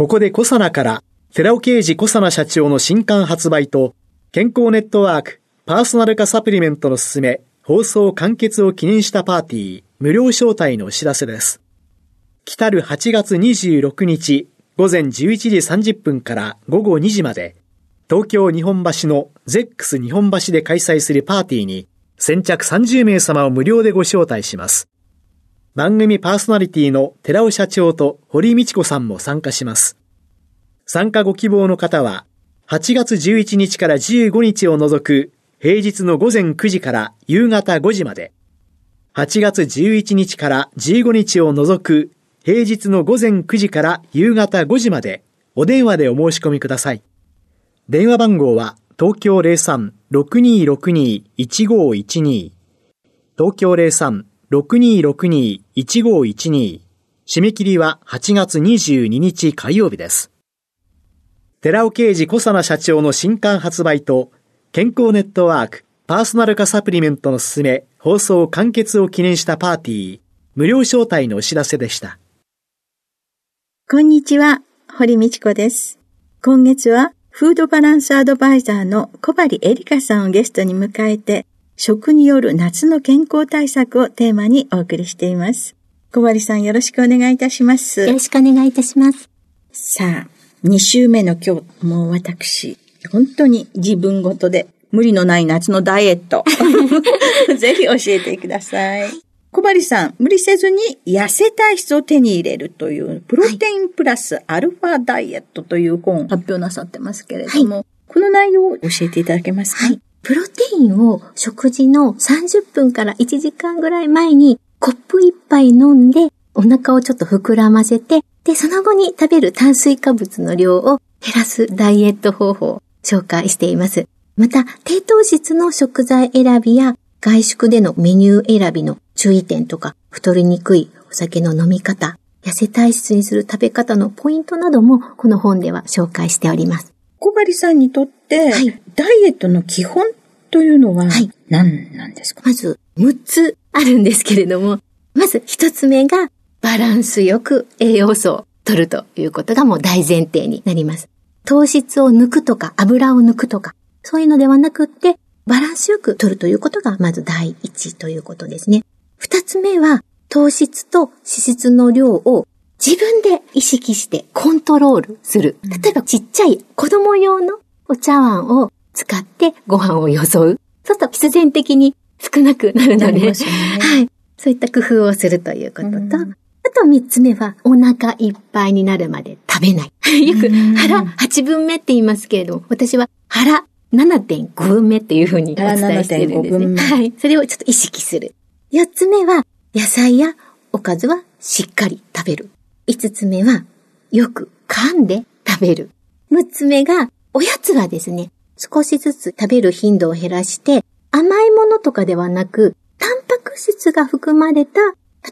ここでコサナから寺尾啓二コサナ社長の新刊発売と健康ネットワークパーソナル化サプリメントのすすめ放送完結を記念したパーティー無料招待のお知らせです。来る8月26日午前11時30分から午後2時まで東京日本橋のゼックス日本橋で開催するパーティーに先着30名様を無料でご招待します。番組パーソナリティの寺尾社長と堀道子さんも参加します。参加ご希望の方は8月11日から15日を除く平日の午前9時から夕方5時まで、8月11日から15日を除く平日の午前9時から夕方5時までお電話でお申し込みください。電話番号は東京03-6262-1512東京03-6262-1512締め切りは8月22日火曜日です。寺尾刑事小佐奈社長の新刊発売と健康ネットワークパーソナル化サプリメントのすすめ放送完結を記念したパーティー無料招待のお知らせでした。こんにちは、堀道子です。今月はフードバランスアドバイザーの小針エリカさんをゲストに迎えて、食による夏の健康対策をテーマにお送りしています。小針さんよろしくお願いいたします。よろしくお願いいたします。さあ、2週目の今日、もう私、本当に自分ごとで無理のない夏のダイエット。ぜひ教えてください。小針さん、無理せずに痩せ体質を手に入れるという、プロテインプラスアルファダイエットという本を発表なさってますけれども、はい、この内容を教えていただけますか？はい。プロテインを食事の30分から1時間ぐらい前にコップ一杯飲んでお腹をちょっと膨らませて、で、その後に食べる炭水化物の量を減らすダイエット方法を紹介しています。また、低糖質の食材選びや外食でのメニュー選びの注意点とか、太りにくいお酒の飲み方、痩せ体質にする食べ方のポイントなども、この本では紹介しております。小針さんにとって、はい、ダイエットの基本というのは、はい、何なんですか？まず、6つあるんですけれども、まず1つ目が、バランスよく栄養素を取るということがもう大前提になります。糖質を抜くとか、油を抜くとか、そういうのではなくって、バランスよく取るということがまず第一ということですね。二つ目は、糖質と脂質の量を自分で意識してコントロールする。例えばちっちゃい子供用のお茶碗を使ってご飯をよそう。そうすると必然的に少なくなるので、ね、はい。そういった工夫をするということと、うん、あと三つ目はお腹いっぱいになるまで食べない。よく腹8分目って言いますけれども、私は腹7.5分目っていうふうにお伝えしてるんですね。はい。それをちょっと意識する。4つ目は、野菜やおかずはしっかり食べる。5つ目は、よく噛んで食べる。6つ目が、おやつはですね、少しずつ食べる頻度を減らして、甘いものとかではなく、タンパク質が含まれた、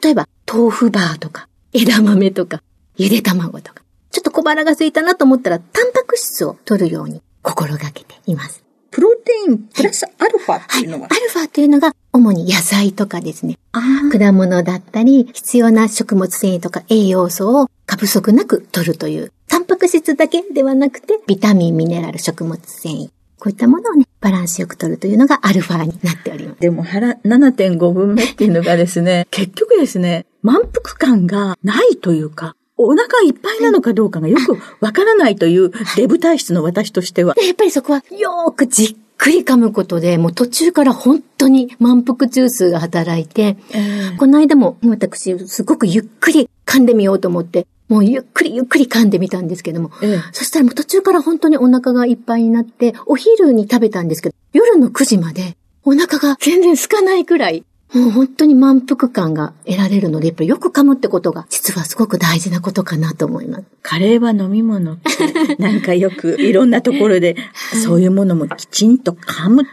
例えば豆腐バーとか、枝豆とか、ゆで卵とか、ちょっと小腹が空いたなと思ったら、タンパク質を取るように心がけています。プロテインプラスアルファっていうのは、はい、アルファというのが主に野菜とかですね。果物だったり、必要な食物繊維とか栄養素を過不足なく取るという、タンパク質だけではなくて、ビタミン、ミネラル、食物繊維。こういったものをね、バランスよく取るというのがアルファになっております。でも腹7.5分目っていうのがですね、結局ですね、満腹感がないというか、お腹いっぱいなのかどうかがよくわからないという デブ体質の私としては。やっぱりそこはよーくじっくり噛むことで、もう途中から本当に満腹中枢が働いて、えー、この間も私すごくゆっくり噛んでみようと思って、もうゆっくりゆっくり噛んでみたんですけども、えそしたらもう途中から本当にお腹がいっぱいになって、お昼に食べたんですけど、夜の9時までお腹が全然空かないくらいもう本当に満腹感が得られるので、やっぱりよく噛むってことが実はすごく大事なことかなと思います。カレーは飲み物って、なんかよくいろんなところで、そういうものもきちんと噛む。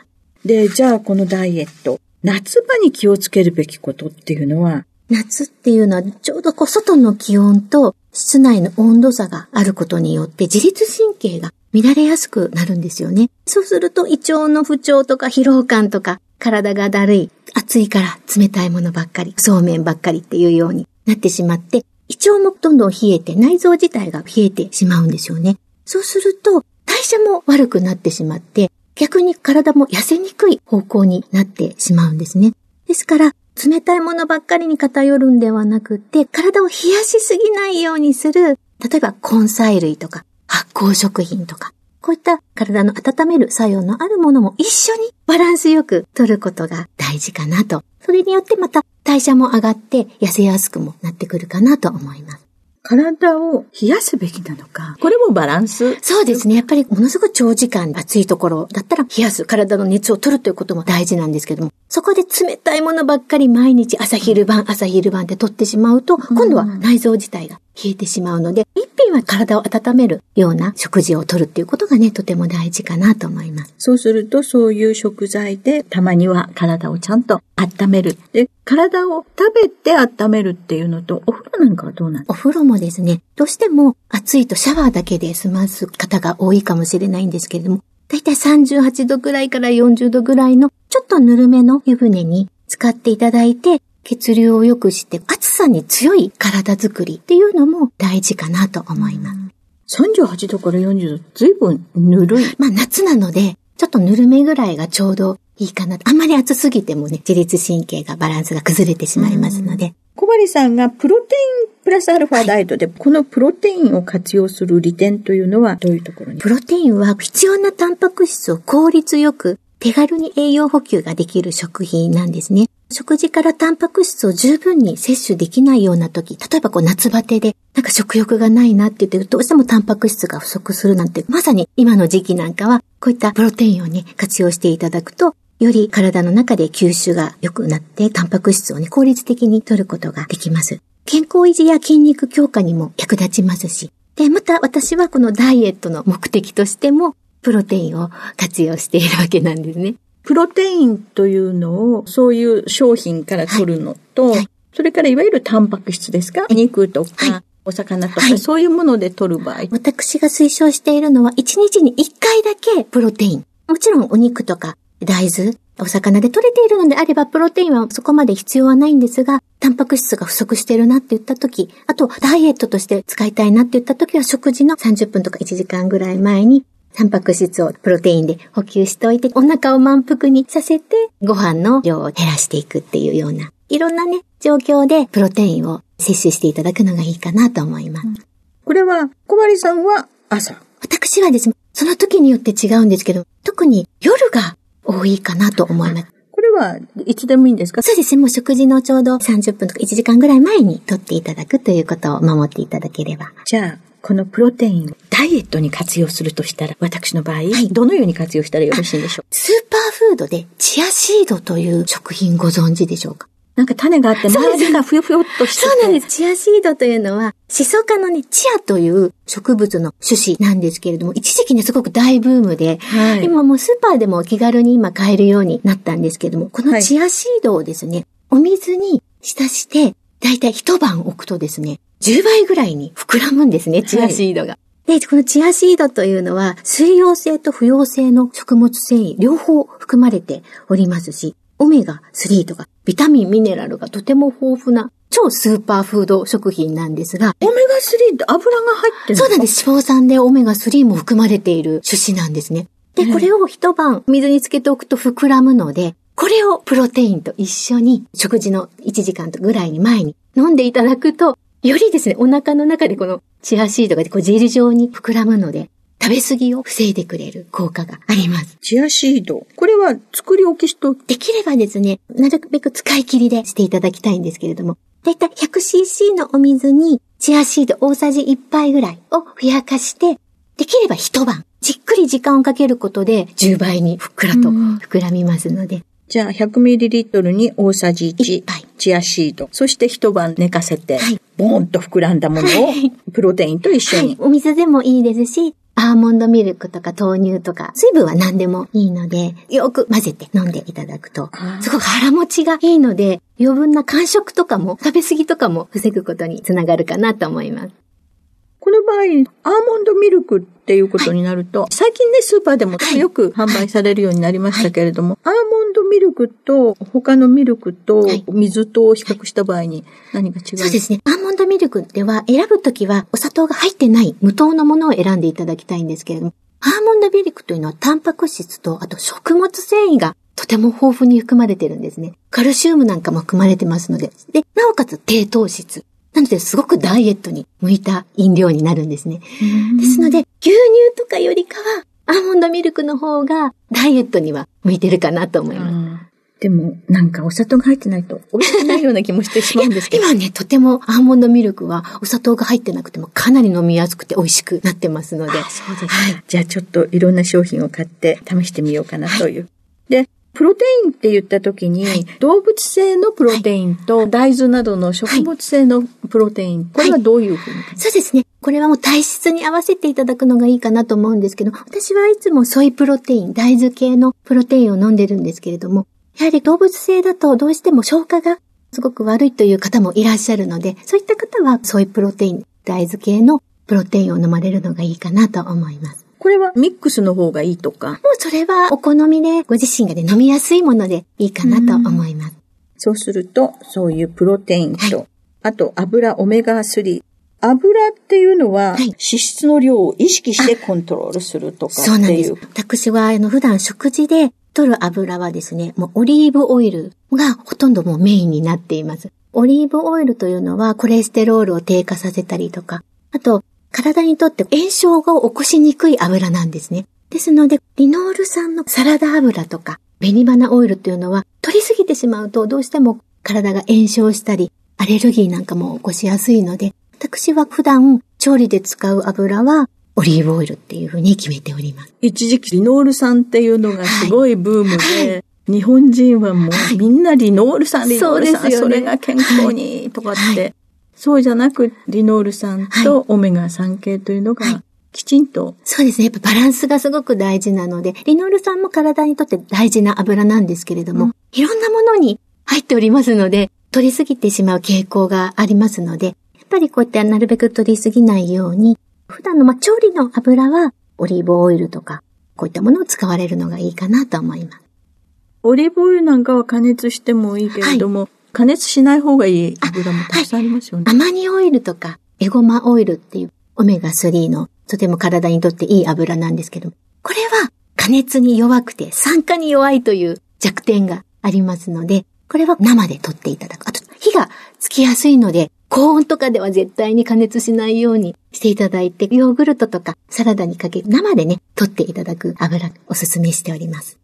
で、じゃあこのダイエット、夏場に気をつけるべきことっていうのは、夏っていうのはちょうどこう外の気温と室内の温度差があることによって自律神経が乱れやすくなるんですよね。そうすると胃腸の不調とか疲労感とか体がだるい、暑いから冷たいものばっかり、そうめんばっかりっていうようになってしまって胃腸もどんどん冷えて内臓自体が冷えてしまうんですよね。そうすると代謝も悪くなってしまって逆に体も痩せにくい方向になってしまうんですね。ですから冷たいものばっかりに偏るんではなくて、体を冷やしすぎないようにする、例えば根菜類とか発酵食品とか、こういった体の温める作用のあるものも一緒にバランスよく取ることが大事かなと。それによってまた代謝も上がって痩せやすくもなってくるかなと思います。体を冷やすべきなのか。これもバランス？そうですね。やっぱりものすごく長時間暑いところだったら冷やす、体の熱を取るということも大事なんですけども、そこで冷たいものばっかり毎日朝昼晩、朝昼晩って取ってしまうと、今度は内臓自体が冷えてしまうので、一品は体を温めるような食事を取るっていうことがね、とても大事かなと思います。そうすると、そういう食材で、たまには体をちゃんと温める。で、体を食べて温めるっていうのと、お風呂なんかはどうなんお風呂もですね、どうしても暑いとシャワーだけで済ます方が多いかもしれないんですけれども、だいたい38度ぐらいから40度ぐらいのちょっとぬるめの湯船に使っていただいて、血流を良くして暑さに強い体づくりっていうのも大事かなと思います。38度から40度、ずいぶんぬるい。まあ夏なので、ちょっとぬるめぐらいがちょうどいいかな。あんまり暑すぎてもね、自律神経がバランスが崩れてしまいますので。小針さんがプロテインプラスアルファダイエットで、このプロテインを活用する利点というのはどういうところに？プロテインは必要なタンパク質を効率よく手軽に栄養補給ができる食品なんですね。食事からタンパク質を十分に摂取できないような時、例えばこう夏バテでなんか食欲がないなって言ってどうしてもタンパク質が不足するなんて、まさに今の時期なんかはこういったプロテインをね、活用していただくと、より体の中で吸収が良くなって、タンパク質をね、効率的に取ることができます。健康維持や筋肉強化にも役立ちますし、で、また私はこのダイエットの目的としても、プロテインを活用しているわけなんですね。プロテインというのを、そういう商品から取るのと、はい。はい。それからいわゆるタンパク質ですか、肉とか、はい。お魚とか、はい。そういうもので取る場合。私が推奨しているのは、1日に1回だけプロテイン。もちろんお肉とか大豆、お魚で取れているのであれば、プロテインはそこまで必要はないんですが、タンパク質が不足しているなって言った時、あと、ダイエットとして使いたいなって言った時は、食事の30分とか1時間ぐらい前に、タンパク質をプロテインで補給しておいて、お腹を満腹にさせて、ご飯の量を減らしていくっていうような、いろんなね、状況でプロテインを摂取していただくのがいいかなと思います。これは、小針さんは朝？私はですね、その時によって違うんですけど、特に夜が多いかなと思います。これはいつでもいいんですか？そうですね、もう食事のちょうど30分とか1時間ぐらい前に取っていただくということを守っていただければ。じゃあ、このプロテインをダイエットに活用するとしたら、私の場合、い。どのように活用したらよろしいんでしょうスーパーフードでチアシードという食品ご存知でしょうか？なんか種があって、周りがふよふよっとしてて。そうなんです。チアシードというのは、シソ科のね、チアという植物の種子なんですけれども、一時期ね、すごく大ブームで、はい。今もうスーパーでも気軽に今買えるようになったんですけれども、このチアシードをですね、お水に浸して、だいたい一晩置くとですね、10倍ぐらいに膨らむんですね、チアシードが。で、このチアシードというのは、水溶性と不溶性の食物繊維、両方含まれておりますし、オメガ3とかビタミン、ミネラルがとても豊富な超スーパーフード食品なんですが、オメガ3って油が入ってるそうなんです。脂肪酸でオメガ3も含まれている種子なんですね。で、これを一晩水につけておくと膨らむので、これをプロテインと一緒に食事の1時間ぐらいに前に飲んでいただくと、よりですね、お腹の中でこのチアシードがこうジェル状に膨らむので、食べ過ぎを防いでくれる効果があります。チアシード。これは作り置きしと、できればですね、なるべく使い切りでしていただきたいんですけれども、だいたい 100cc のお水にチアシード大さじ1杯ぐらいをふやかして、できれば一晩、じっくり時間をかけることで10倍にふっくらとうん膨らみますので、じゃあ 100ml に大さじ1一杯、チアシード、そして一晩寝かせて、はいボーンと膨らんだものをプロテインと一緒に。はい。お水でもいいですし、アーモンドミルクとか豆乳とか、水分は何でもいいので、よく混ぜて飲んでいただくとすごく腹持ちがいいので、余分な間食とかも、食べ過ぎとかも防ぐことにつながるかなと思います。この場合、アーモンドミルクっていうことになると、最近ね、スーパーでもよく販売されるようになりましたけれども、アーモンドミルクと他のミルクとはい水と比較した場合に何が違う？そうですね。アーモンドミルクでは選ぶときはお砂糖が入ってない無糖のものを選んでいただきたいんですけれども、アーモンドミルクというのはタンパク質とあと食物繊維がとても豊富に含まれてるんですね。カルシウムなんかも含まれてますので、で、なおかつ低糖質。なので、すごくダイエットに向いた飲料になるんですね。ですので、牛乳とかよりかは、アーモンドミルクの方がダイエットには向いてるかなと思います。でも、なんかお砂糖が入ってないと美味しくないような気もしてしまうんですけど。今ね、とてもアーモンドミルクはお砂糖が入ってなくてもかなり飲みやすくて美味しくなってますので。そうですね。じゃあちょっといろんな商品を買って試してみようかなという。で、プロテインって言った時に、動物性のプロテインと大豆などの食物性のプロテイン、これはどういうふうに、そうですね。これはもう体質に合わせていただくのがいいかなと思うんですけど、私はいつもソイプロテイン、大豆系のプロテインを飲んでるんですけれども、やはり動物性だとどうしても消化がすごく悪いという方もいらっしゃるので、そういった方はソイプロテイン、大豆系のプロテインを飲まれるのがいいかなと思います。これはミックスの方がいいとか、もうそれはお好みでご自身がね飲みやすいものでいいかなと思います。そうすると、そういうプロテインと、はあと油オメガ3。油っていうのは、はい脂質の量を意識してコントロールするとかそうなんです。私は、あの、普段食事で取る油はですね、もうオリーブオイルがほとんどもうメインになっています。オリーブオイルというのはコレステロールを低下させたりとか、あと、体にとって炎症を起こしにくい油なんですね。ですので、リノール酸のサラダ油とか、紅花オイルっていうのは、取りすぎてしまうとどうしても体が炎症したり、アレルギーなんかも起こしやすいので、私は普段調理で使う油は、オリーブオイルっていうふうに決めております。一時期リノール酸っていうのがすごいブームで、はい。日本人はもはい。うみんなリノール酸、リノール酸、そ,、そうですよね。れが健康にとかって、はそうじゃなくリノール酸とオメガ3系というのがきちんと、そうですね。やっぱバランスがすごく大事なので、リノール酸も体にとって大事な油なんですけれども、うん。いろんなものに入っておりますので、取りすぎてしまう傾向がありますので、やっぱりこうやってなるべく取りすぎないように、普段のまあ調理の油はオリーブオイルとか、こういったものを使われるのがいいかなと思います。オリーブオイルなんかは加熱してもいいけれども、加熱しない方がいい油もたくさんありますよね。アマニオイルとか、エゴマオイルっていうオメガ3のとても体にとっていい油なんですけど、これは加熱に弱くて酸化に弱いという弱点がありますので、これは生で取っていただく。あと、火がつきやすいので、高温とかでは絶対に加熱しないようにしていただいて、ヨーグルトとかサラダにかけ、生でね、取っていただく油、おすすめしております。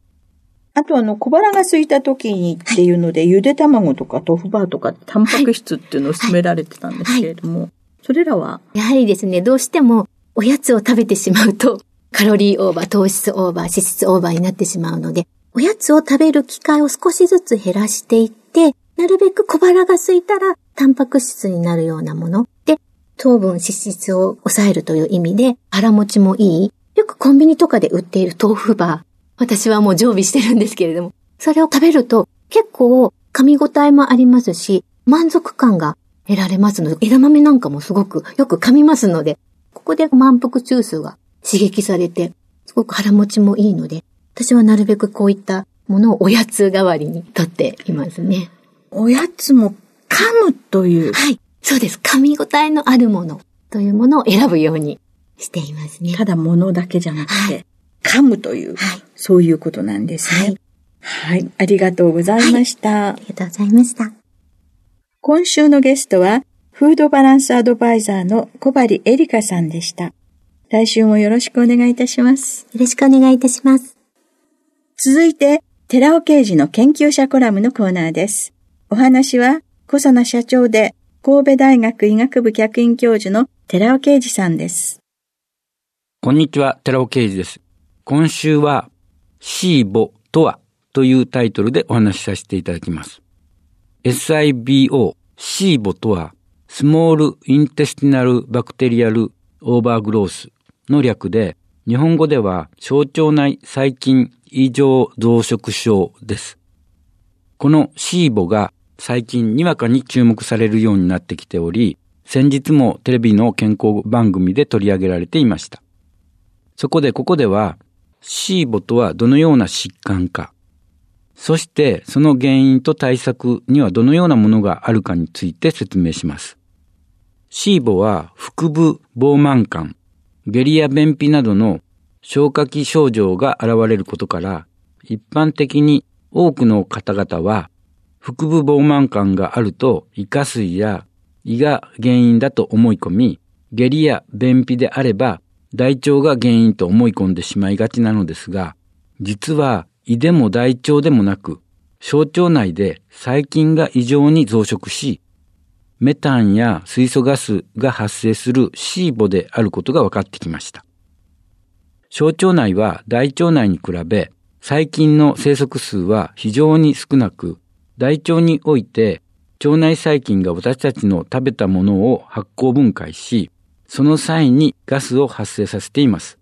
あとあの、小腹が空いた時にっていうので、ゆで卵とか豆腐バーとか、タンパク質っていうのを勧められてたんですけれども、それらは、やはりですね、どうしてもおやつを食べてしまうと、カロリーオーバー、糖質オーバー、脂質オーバーになってしまうので、おやつを食べる機会を少しずつ減らしていって、なるべく小腹が空いたら、タンパク質になるようなもので、糖分、脂質を抑えるという意味で、腹持ちもいい。よくコンビニとかで売っている豆腐バー。私はもう常備してるんですけれども、それを食べると結構噛み応えもありますし、満足感が得られますので、枝豆なんかもすごくよく噛みますので、ここで満腹中枢が刺激されて、すごく腹持ちもいいので、私はなるべくこういったものをおやつ代わりにとっていますね。おやつも噛むという、はい。そうです。噛み応えのあるものというものを選ぶようにしていますね。ただ物だけじゃなくて、はい噛むという、はい。そういうことなんですね。はい。ありがとうございました。ありがとうございました。今週のゲストは、フードバランスアドバイザーの小針エリカさんでした。来週もよろしくお願いいたします。よろしくお願いいたします。続いて、寺尾刑事の研究者コラムのコーナーです。お話は、小佐奈社長で、神戸大学医学部客員教授の寺尾啓二さんです。こんにちは、寺尾啓二です。今週は、シーボとはというタイトルでお話しさせていただきます。SIBO、シーボとは、スモールインテスティナルバクテリアルオーバーグロースの略で、日本語では小腸内細菌異常増殖症です。このシーボが最近にわかに注目されるようになってきており、先日もテレビの健康番組で取り上げられていました。そこでここでは、シーボとはどのような疾患か、そしてその原因と対策にはどのようなものがあるかについて説明します。シーボは腹部膨満感、下痢や便秘などの消化器症状が現れることから、一般的に多くの方々は腹部膨満感があると胃下垂や胃が原因だと思い込み、下痢や便秘であれば大腸が原因と思い込んでしまいがちなのですが、実は胃でも大腸でもなく、小腸内で細菌が異常に増殖し、メタンや水素ガスが発生するシーボであることが分かってきました。小腸内は大腸内に比べ細菌の生息数は非常に少なく、大腸において腸内細菌が私たちの食べたものを発酵分解し、その際にガスを発生させています。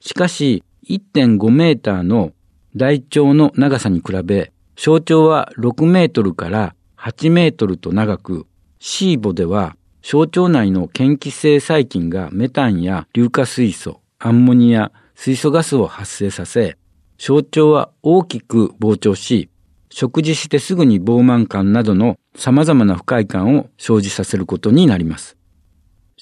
しかし、1.5メーターの大腸の長さに比べ、小腸は6メートルから8メートルと長く、シーボでは小腸内の嫌気性細菌がメタンや硫化水素、アンモニア、水素ガスを発生させ、小腸は大きく膨張し、食事してすぐに膨満感などの様々な不快感を生じさせることになります。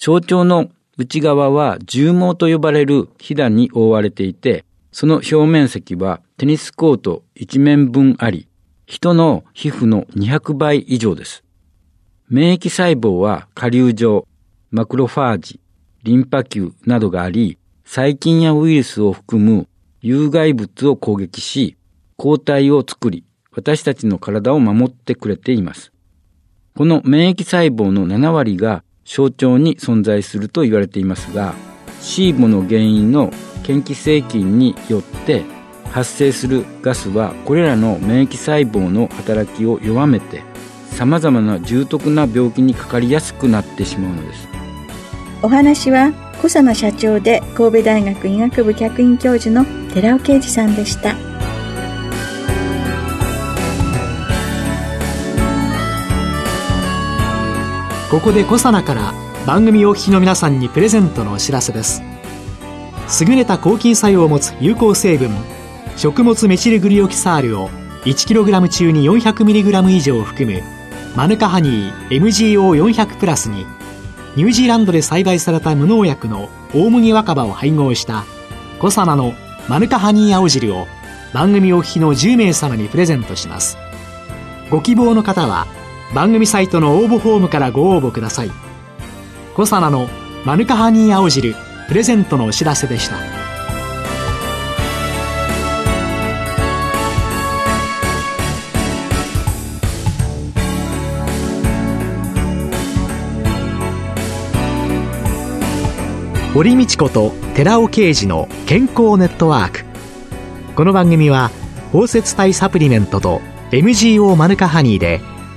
小腸の内側は重毛と呼ばれるひだに覆われていて、その表面積はテニスコート一面分あり、人の皮膚の200倍以上です。免疫細胞は下流状、マクロファージ、リンパ球などがあり、細菌やウイルスを含む有害物を攻撃し、抗体を作り、私たちの体を守ってくれています。この免疫細胞の7割が小腸に存在すると言われていますが、シーボの原因の嫌気性菌によって発生するガスはこれらの免疫細胞の働きを弱めて様々な重篤な病気にかかりやすくなってしまうのです。お話は小佐野社長で神戸大学医学部客員教授の寺尾啓二さんでした。ここで小佐奈から番組お聞きの皆さんにプレゼントのお知らせです。優れた抗菌作用を持つ有効成分食物メチルグリオキサールを 1kg 中に 400mg 以上含むマヌカハニー MGO400 プラスにニュージーランドで栽培された無農薬の大麦若葉を配合したコサナのマヌカハニー青汁を番組お聞きの10名様にプレゼントします。ご希望の方は番組サイトの応募フォームからご応募ください。コサナのマヌカハニー青汁プレゼントのお知らせでした。堀道子と寺尾啓二の健康ネットワーク。この番組は包摂体サプリメントと MGO マヌカハニーで